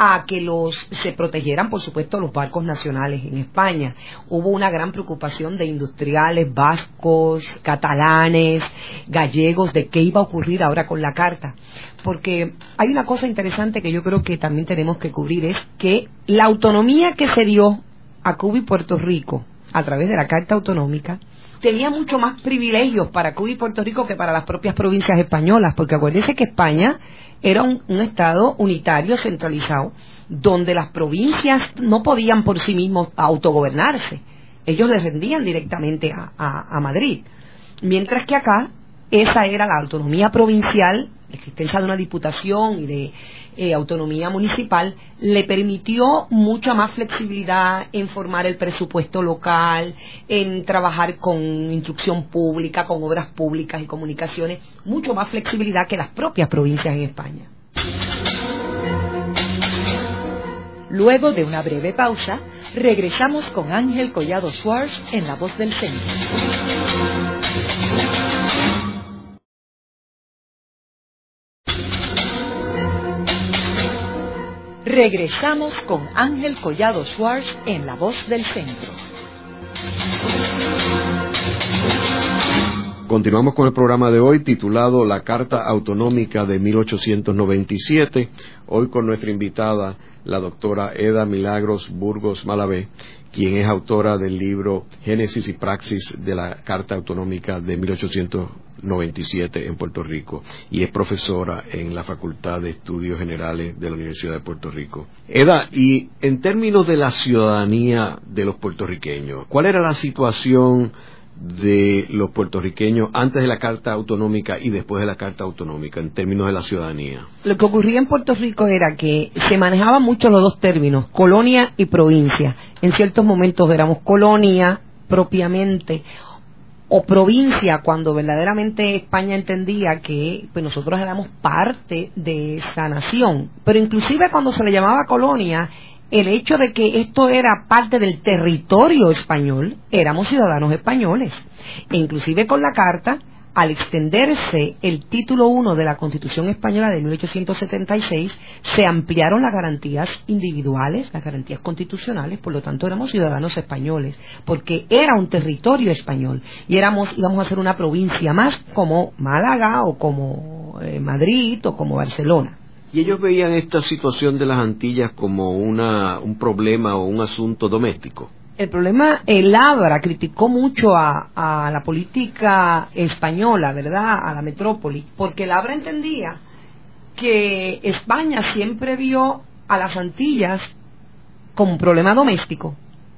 a que los se protegieran, por supuesto, los barcos nacionales en España. Hubo una gran preocupación de industriales vascos, catalanes, gallegos, de qué iba a ocurrir ahora con la carta. Porque hay una cosa interesante que yo creo que también tenemos que cubrir, es que la autonomía que se dio a Cuba y Puerto Rico a través de la Carta Autonómica tenía mucho más privilegios para Cuba y Puerto Rico que para las propias provincias españolas, porque acuérdense que España era un, Estado unitario centralizado, donde las provincias no podían por sí mismos autogobernarse. Ellos les rendían directamente a Madrid. Mientras que acá, esa era la autonomía provincial, la existencia de una diputación y de eh, autonomía municipal le permitió mucha más flexibilidad en formar el presupuesto local, en trabajar con instrucción pública, con obras públicas y comunicaciones, mucho más flexibilidad que las propias provincias en España. Luego de una breve pausa, regresamos con Ángel Collado Schwartz en La Voz del Centro. Regresamos con Ángel Collado Schwartz en La Voz del Centro. Continuamos con el programa de hoy titulado La Carta Autonómica de 1897. Hoy con nuestra invitada, la doctora Eda Milagros Burgos Malavé, quien es autora del libro Génesis y Praxis de la Carta Autonómica de 1897 en Puerto Rico y es profesora en la Facultad de Estudios Generales de la Universidad de Puerto Rico. Eda, y en términos de la ciudadanía de los puertorriqueños, ¿cuál era la situación de los puertorriqueños antes de la Carta Autonómica y después de la Carta Autonómica en términos de la ciudadanía? Lo que ocurría en Puerto Rico era que se manejaban mucho los dos términos, colonia y provincia. En ciertos momentos éramos colonia propiamente o provincia cuando verdaderamente España entendía que pues nosotros éramos parte de esa nación. Pero inclusive cuando se le llamaba colonia el hecho de que esto era parte del territorio español, éramos ciudadanos españoles. E inclusive con la carta, al extenderse el título 1 de la Constitución Española de 1876, se ampliaron las garantías individuales, las garantías constitucionales, por lo tanto éramos ciudadanos españoles, porque era un territorio español y éramos, íbamos a ser una provincia más como Málaga o como eh, Madrid o como Barcelona. ¿Y ellos veían esta situación de las Antillas como una, un problema o un asunto doméstico? El problema, el Abra criticó mucho a, la política española, ¿verdad? A la metrópoli, porque el Abra entendía que España siempre vio a las Antillas como un problema doméstico,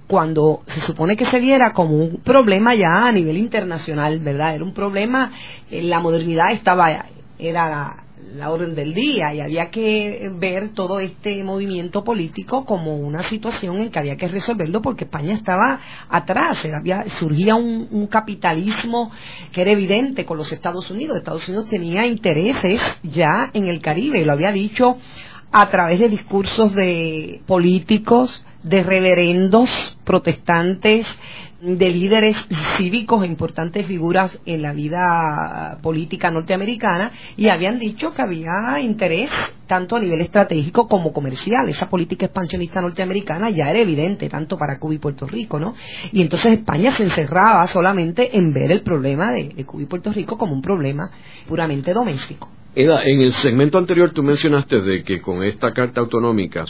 cuando se supone que se viera como un problema ya a nivel internacional, ¿verdad? Era un problema, eh, la modernidad estaba, era la orden del día y había que ver todo este movimiento político como una situación en que había que resolverlo porque España estaba atrás, había, surgía un, capitalismo que era evidente con los Estados Unidos. Estados Unidos tenía intereses ya en el Caribe, lo había dicho a través de discursos de políticos, de reverendos protestantes, de líderes cívicos e importantes figuras en la vida política norteamericana y habían dicho que había interés tanto a nivel estratégico como comercial. Esa política expansionista norteamericana ya era evidente tanto para Cuba y Puerto Rico, ¿no? Y entonces España se encerraba solamente en ver el problema de, de Cuba y Puerto Rico como un problema puramente doméstico. Eda, en el segmento anterior tú mencionaste de que con esta carta autonómica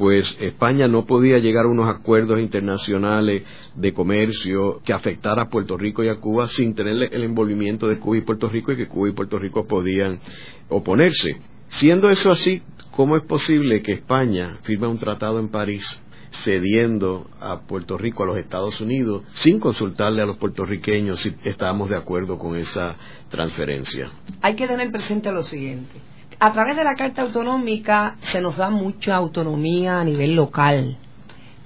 pues España no podía llegar a unos acuerdos internacionales de comercio que afectara a Puerto Rico y a Cuba sin tener el envolvimiento de Cuba y Puerto Rico y que Cuba y Puerto Rico podían oponerse. Siendo eso así, ¿cómo es posible que España firme un tratado en París cediendo a Puerto Rico a los Estados Unidos sin consultarle a los puertorriqueños si estábamos de acuerdo con esa transferencia? Hay que tener presente lo siguiente a través de la Carta Autonómica se nos da mucha autonomía a nivel local,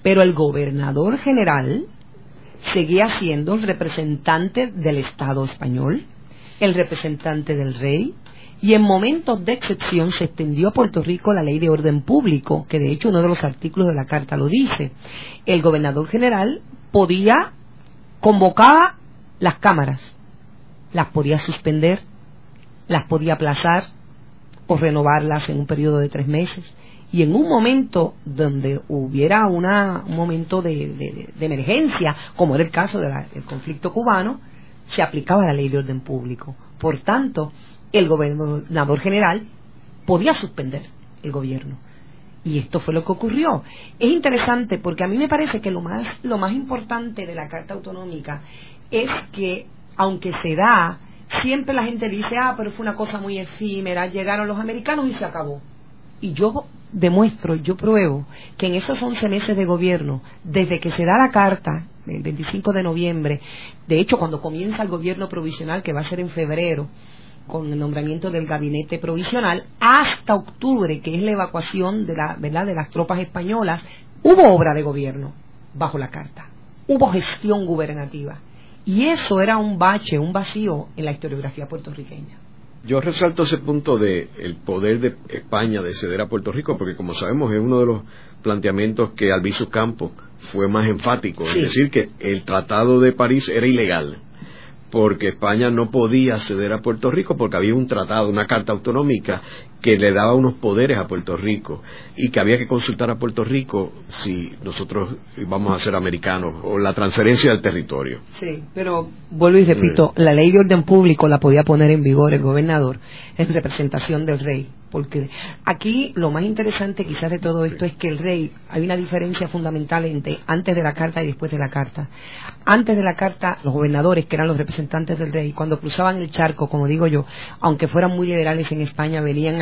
pero el gobernador general seguía siendo el representante del Estado español, el representante del rey, y en momentos de excepción se extendió a Puerto Rico la ley de orden público, que de hecho uno de los artículos de la carta lo dice. El gobernador general podía convocar las cámaras, las podía suspender, las podía aplazar o renovarlas en un periodo de tres meses. Y en un momento donde hubiera una, un momento de, emergencia, como era el caso del conflicto cubano, se aplicaba la ley de orden público. Por tanto, el gobernador general podía suspender el gobierno. Y esto fue lo que ocurrió. Es interesante porque a mí me parece que lo más, lo más importante de la Carta Autonómica es que, aunque se da, siempre la gente dice, ah, pero fue una cosa muy efímera, llegaron los americanos y se acabó. Y yo demuestro, yo pruebo que en esos 11 meses de gobierno, desde que se da la carta, el 25 de noviembre, de hecho cuando comienza el gobierno provisional, que va a ser en febrero, con el nombramiento del gabinete provisional hasta octubre, que es la evacuación de, la, ¿verdad? de las tropas españolas, hubo obra de gobierno bajo la carta, hubo gestión gubernativa. Y eso era un bache, un vacío en la historiografía puertorriqueña. Yo resalto ese punto de el poder de España de ceder a Puerto Rico, porque como sabemos es uno de los planteamientos que Albizu Campos fue más enfático, es decir, que el Tratado de París era ilegal porque España no podía ceder a Puerto Rico porque había un tratado, una carta autonómica que le daba unos poderes a Puerto Rico y que había que consultar a Puerto Rico si nosotros íbamos a ser americanos o la transferencia del territorio. Sí, pero vuelvo y repito, la ley de orden público la podía poner en vigor el gobernador en representación del rey porque aquí lo más interesante quizás de todo esto es que el rey, hay una diferencia fundamental entre antes de la carta y después de la carta. Antes de la carta, los gobernadores, que eran los representantes del rey, cuando cruzaban el charco, como digo yo, aunque fueran muy liberales en España, venían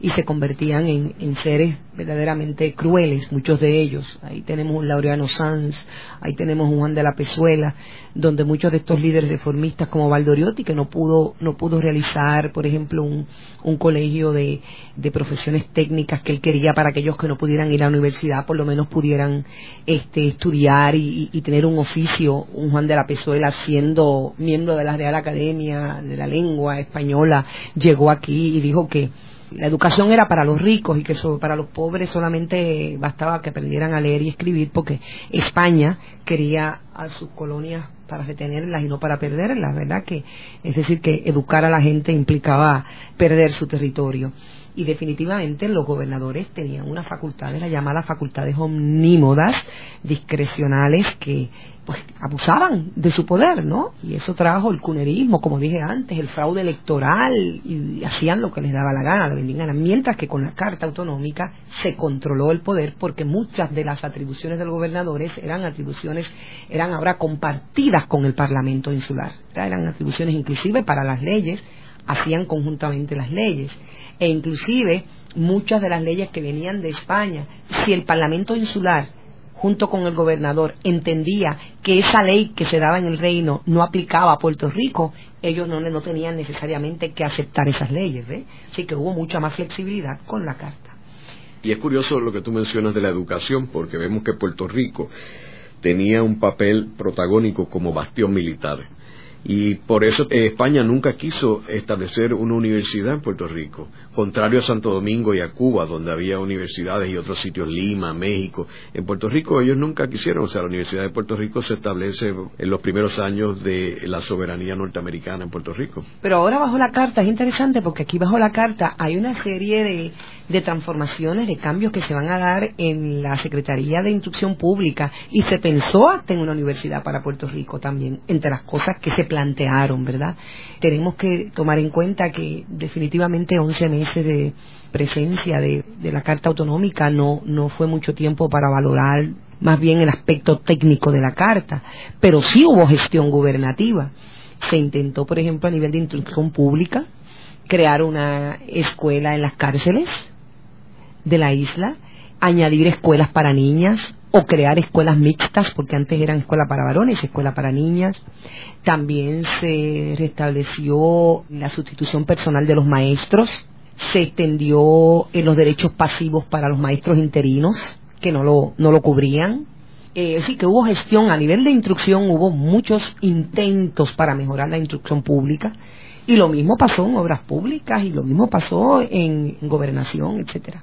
y se convertían en, seres verdaderamente crueles, muchos de ellos. Ahí tenemos un Laureano Sanz, ahí tenemos un Juan de la Pezuela, donde muchos de estos líderes reformistas como Valdoriotti, que no pudo, no pudo realizar, por ejemplo, un colegio de, de profesiones técnicas que él quería para aquellos que no pudieran ir a la universidad, por lo menos pudieran este, estudiar y, tener un oficio. Un Juan de la Pezuela, siendo miembro de la Real Academia de la Lengua Española, llegó aquí y dijo que la educación era para los ricos y que para los pobres solamente bastaba que aprendieran a leer y escribir porque España quería a sus colonias para retenerlas y no para perderlas, ¿verdad? Que es decir que educar a la gente implicaba perder su territorio y definitivamente los gobernadores tenían unas facultades, las llamadas facultades omnímodas, discrecionales, que pues abusaban de su poder, ¿no? Y eso trajo el cunerismo, como dije antes, el fraude electoral, y hacían lo que les daba la gana, lo vendían mientras que con la Carta Autonómica se controló el poder porque muchas de las atribuciones de los gobernadores eran atribuciones, eran ahora compartidas con el Parlamento insular, eran atribuciones inclusive para las leyes, hacían conjuntamente las leyes e inclusive muchas de las leyes que venían de España, si el Parlamento insular junto con el gobernador entendía que esa ley que se daba en el reino no aplicaba a Puerto Rico, ellos no, no tenían necesariamente que aceptar esas leyes, ¿ves? Así que hubo mucha más flexibilidad con la carta. Y es curioso lo que tú mencionas de la educación, porque vemos que Puerto Rico tenía un papel protagónico como bastión militar y por eso eh, España nunca quiso establecer una universidad en Puerto Rico, contrario a Santo Domingo y a Cuba, donde había universidades y otros sitios, Lima, México. En Puerto Rico ellos nunca quisieron, o sea, la Universidad de Puerto Rico se establece en los primeros años de la soberanía norteamericana en Puerto Rico. Pero ahora bajo la carta es interesante porque aquí bajo la carta hay una serie de, de transformaciones, de cambios que se van a dar en la Secretaría de Instrucción Pública y se pensó hasta en una universidad para Puerto Rico también, entre las cosas que se plantearon, ¿verdad? Tenemos que tomar en cuenta que definitivamente 11 meses de presencia de, la Carta Autonómica no, no fue mucho tiempo para valorar más bien el aspecto técnico de la Carta, pero sí hubo gestión gubernativa. Se intentó, por ejemplo, a nivel de instrucción pública, crear una escuela en las cárceles de la isla, añadir escuelas para niñas, o crear escuelas mixtas, porque antes eran escuela para varones escuela para niñas. También se restableció la sustitución personal de los maestros, se extendió en los derechos pasivos para los maestros interinos, que no lo, no lo cubrían, eh, sí que hubo gestión a nivel de instrucción, hubo muchos intentos para mejorar la instrucción pública y lo mismo pasó en obras públicas y lo mismo pasó en gobernación, etcétera.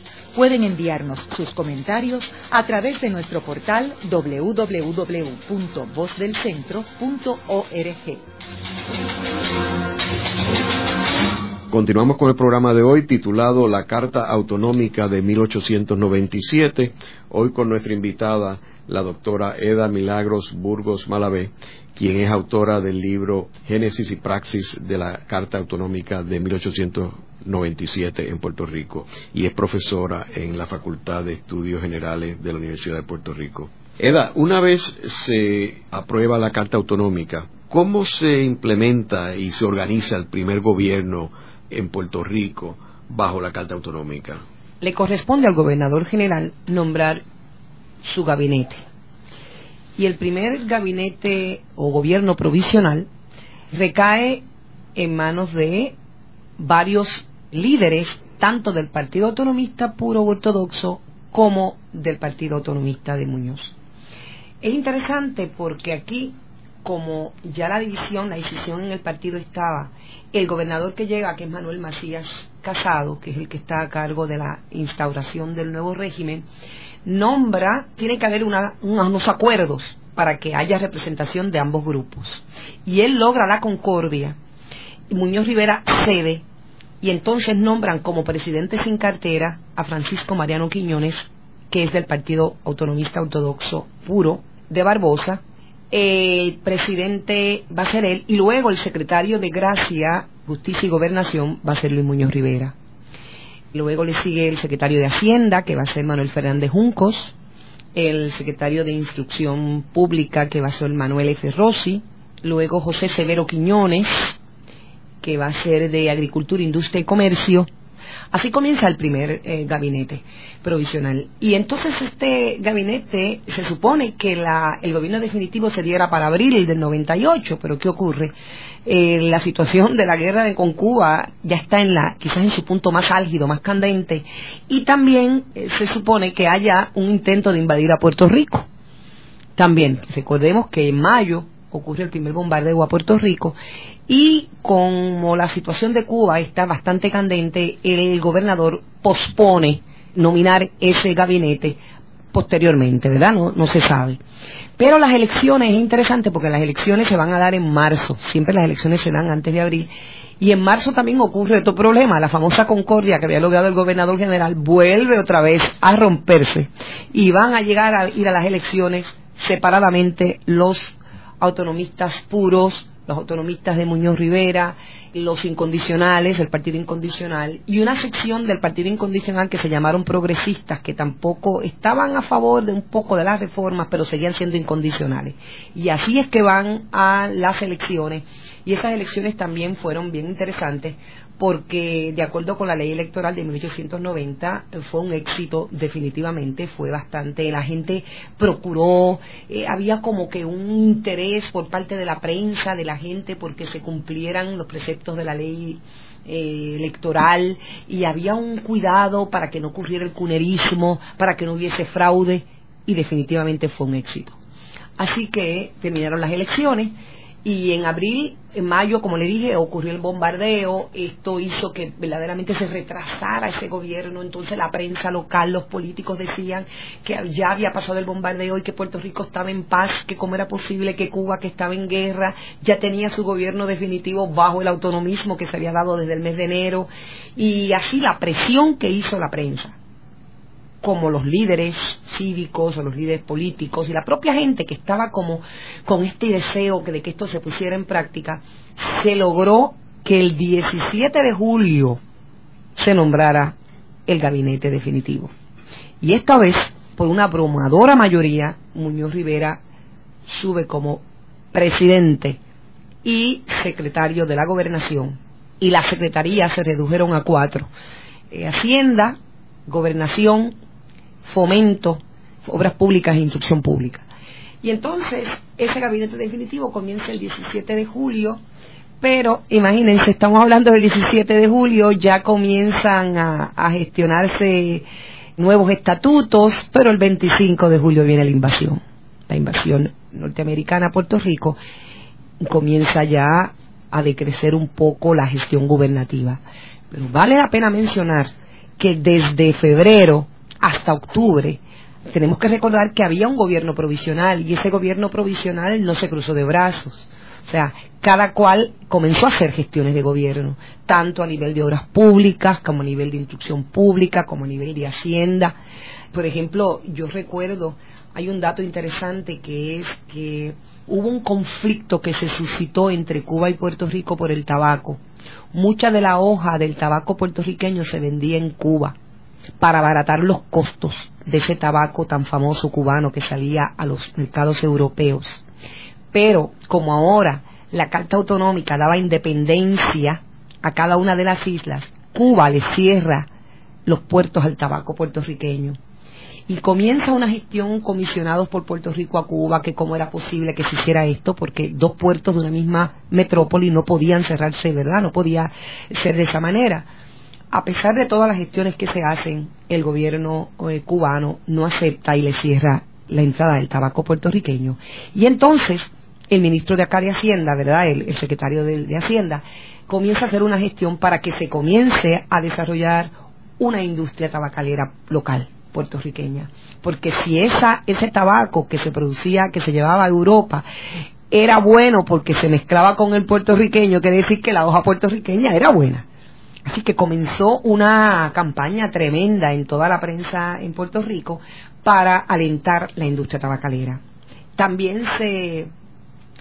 Pueden enviarnos sus comentarios a través de nuestro portal www.vozdelcentro.org. Continuamos con el programa de hoy titulado La Carta Autonómica de 1897. Hoy con nuestra invitada, la doctora Eda Milagros Burgos Malavé, quien es autora del libro Génesis y Praxis de la Carta Autonómica de 1897 en Puerto Rico y es profesora en la Facultad de Estudios Generales de la Universidad de Puerto Rico. Eda, una vez se aprueba la Carta Autonómica, ¿cómo se implementa y se organiza el primer gobierno en Puerto Rico bajo la Carta Autonómica? Le corresponde al gobernador general nombrar su gabinete. Y el primer gabinete o gobierno provisional recae en manos de varios líderes, tanto del Partido Autonomista Puro Ortodoxo como del Partido Autonomista de Muñoz. Es interesante porque aquí como ya la división, la decisión en el partido estaba, el gobernador que llega, que es Manuel Macías Casado, que es el que está a cargo de la instauración del nuevo régimen, nombra, tiene que haber unos acuerdos para que haya representación de ambos grupos. Y él logra la concordia, y Muñoz Rivera cede, y entonces nombran como presidente sin cartera a Francisco Mariano Quiñones, que es del Partido Autonomista Ortodoxo Puro de Barbosa, el presidente va a ser él y luego el secretario de Gracia, Justicia y Gobernación va a ser Luis Muñoz Rivera. Luego le sigue el secretario de Hacienda, que va a ser Manuel Fernández Juncos, el secretario de Instrucción Pública, que va a ser Manuel F. Rossi, luego José Severo Quiñones, que va a ser de Agricultura, Industria y Comercio, Así comienza el primer eh, gabinete provisional. Y entonces este gabinete se supone que el gobierno definitivo se diera para abril del 98, pero ¿qué ocurre? Eh, la situación de la guerra con Cuba ya está en la quizás en su punto más álgido, más candente, y también eh, se supone que haya un intento de invadir a Puerto Rico. También recordemos que en mayo ocurre el primer bombardeo a Puerto Rico y como la situación de Cuba está bastante candente, el gobernador pospone nominar ese gabinete posteriormente, ¿verdad? No, no se sabe. Pero las elecciones es interesante porque las elecciones se van a dar en marzo, siempre las elecciones se dan antes de abril, y en marzo también ocurre otro problema, la famosa concordia que había logrado el gobernador general vuelve otra vez a romperse y van a llegar a ir a las elecciones separadamente los autonomistas puros, los autonomistas de Muñoz Rivera, los incondicionales, el Partido Incondicional, y una sección del Partido Incondicional que se llamaron progresistas, que tampoco estaban a favor de un poco de las reformas, pero seguían siendo incondicionales. Y así es que van a las elecciones, y esas elecciones también fueron bien interesantes, porque de acuerdo con la ley electoral de 1890 fue un éxito definitivamente, fue bastante, la gente procuró, eh, había como que un interés por parte de la prensa, de la gente, porque se cumplieran los preceptos de la ley eh, electoral y había un cuidado para que no ocurriera el cunerismo, para que no hubiese fraude y definitivamente fue un éxito. Así que terminaron las elecciones y en abril, en mayo, como le dije, ocurrió el bombardeo, esto hizo que verdaderamente se retrasara ese gobierno, entonces la prensa local, los políticos decían que ya había pasado el bombardeo y que Puerto Rico estaba en paz, que cómo era posible que Cuba, que estaba en guerra, ya tenía su gobierno definitivo bajo el autonomismo que se había dado desde el mes de enero, y así la presión que hizo la prensa como los líderes cívicos o los líderes políticos y la propia gente que estaba como con este deseo de que esto se pusiera en práctica, se logró que el 17 de julio se nombrara el gabinete definitivo. Y esta vez, por una abrumadora mayoría, Muñoz Rivera sube como presidente y secretario de la gobernación y las secretarías se redujeron a cuatro. Eh, Hacienda, Gobernación, Fomento, Obras Públicas e Instrucción Pública. Y entonces, ese gabinete definitivo comienza el 17 de julio, pero imagínense, estamos hablando del 17 de julio, ya comienzan a, gestionarse nuevos estatutos, pero el 25 de julio viene la invasión, la invasión norteamericana a Puerto Rico, comienza ya a decrecer un poco la gestión gubernativa. Pero vale la pena mencionar que desde febrero hasta octubre tenemos que recordar que había un gobierno provisional y ese gobierno provisional no se cruzó de brazos. O sea, cada cual comenzó a hacer gestiones de gobierno, tanto a nivel de obras públicas, como a nivel de instrucción pública, como a nivel de hacienda. Por ejemplo, yo recuerdo, hay un dato interesante que es que hubo un conflicto que se suscitó entre Cuba y Puerto Rico por el tabaco. Mucha de la hoja del tabaco puertorriqueño se vendía en Cuba para abaratar los costos de ese tabaco tan famoso cubano que salía a los mercados europeos. Pero como ahora la Carta Autonómica daba independencia a cada una de las islas, Cuba le cierra los puertos al tabaco puertorriqueño. Y comienza una gestión comisionados por Puerto Rico a Cuba, que cómo era posible que se hiciera esto, porque dos puertos de una misma metrópoli no podían cerrarse, ¿verdad? No podía ser de esa manera. A pesar de todas las gestiones que se hacen, el gobierno eh, cubano no acepta y le cierra la entrada del tabaco puertorriqueño. Y entonces, el ministro de acá de Hacienda, ¿verdad? El, secretario de, Hacienda, comienza a hacer una gestión para que se comience a desarrollar una industria tabacalera local puertorriqueña. Porque si ese tabaco que se producía, que se llevaba a Europa, era bueno porque se mezclaba con el puertorriqueño, quiere decir que la hoja puertorriqueña era buena. Así que comenzó una campaña tremenda en toda la prensa en Puerto Rico para alentar la industria tabacalera. También se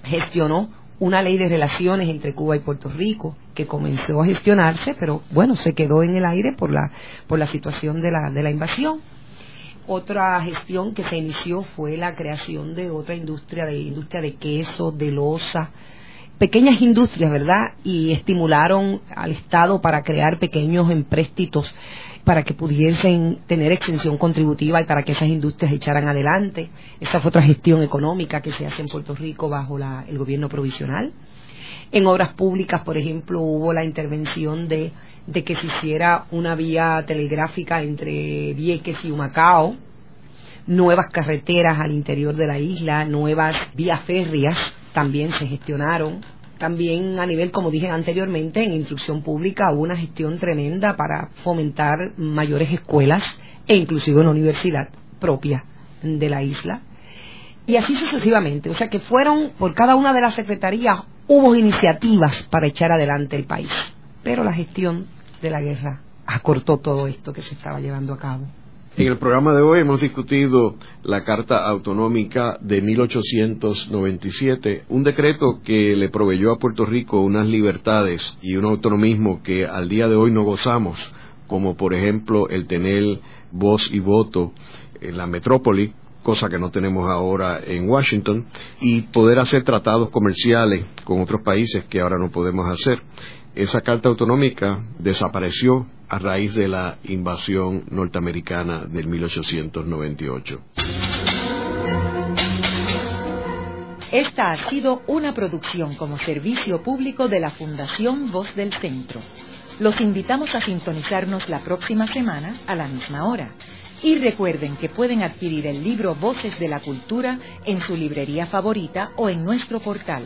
gestionó una ley de relaciones entre Cuba y Puerto Rico que comenzó a gestionarse, pero bueno, se quedó en el aire por la, por la situación de la, de la invasión. Otra gestión que se inició fue la creación de otra industria, de industria de queso, de loza, pequeñas industrias, ¿verdad? Y estimularon al Estado para crear pequeños empréstitos para que pudiesen tener extensión contributiva y para que esas industrias echaran adelante. Esa fue otra gestión económica que se hace en Puerto Rico bajo el gobierno provisional. En obras públicas, por ejemplo, hubo la intervención de, de que se hiciera una vía telegráfica entre Vieques y Humacao, nuevas carreteras al interior de la isla, nuevas vías férreas también se gestionaron también a nivel, como dije anteriormente, en instrucción pública hubo una gestión tremenda para fomentar mayores escuelas e inclusive una universidad propia de la isla. Y así sucesivamente. O sea que fueron, por cada una de las secretarías, hubo iniciativas para echar adelante el país. Pero la gestión de la guerra acortó todo esto que se estaba llevando a cabo. En el programa de hoy hemos discutido la Carta Autonómica de 1897, un decreto que le proveyó a Puerto Rico unas libertades y un autonomismo que al día de hoy no gozamos, como por ejemplo el tener voz y voto en la metrópoli, cosa que no tenemos ahora en Washington, y poder hacer tratados comerciales con otros países que ahora no podemos hacer. Esa Carta Autonómica desapareció a raíz de la invasión norteamericana del 1898. Esta ha sido una producción como servicio público de la Fundación Voz del Centro. Los invitamos a sintonizarnos la próxima semana a la misma hora. Y recuerden que pueden adquirir el libro Voces de la Cultura en su librería favorita o en nuestro portal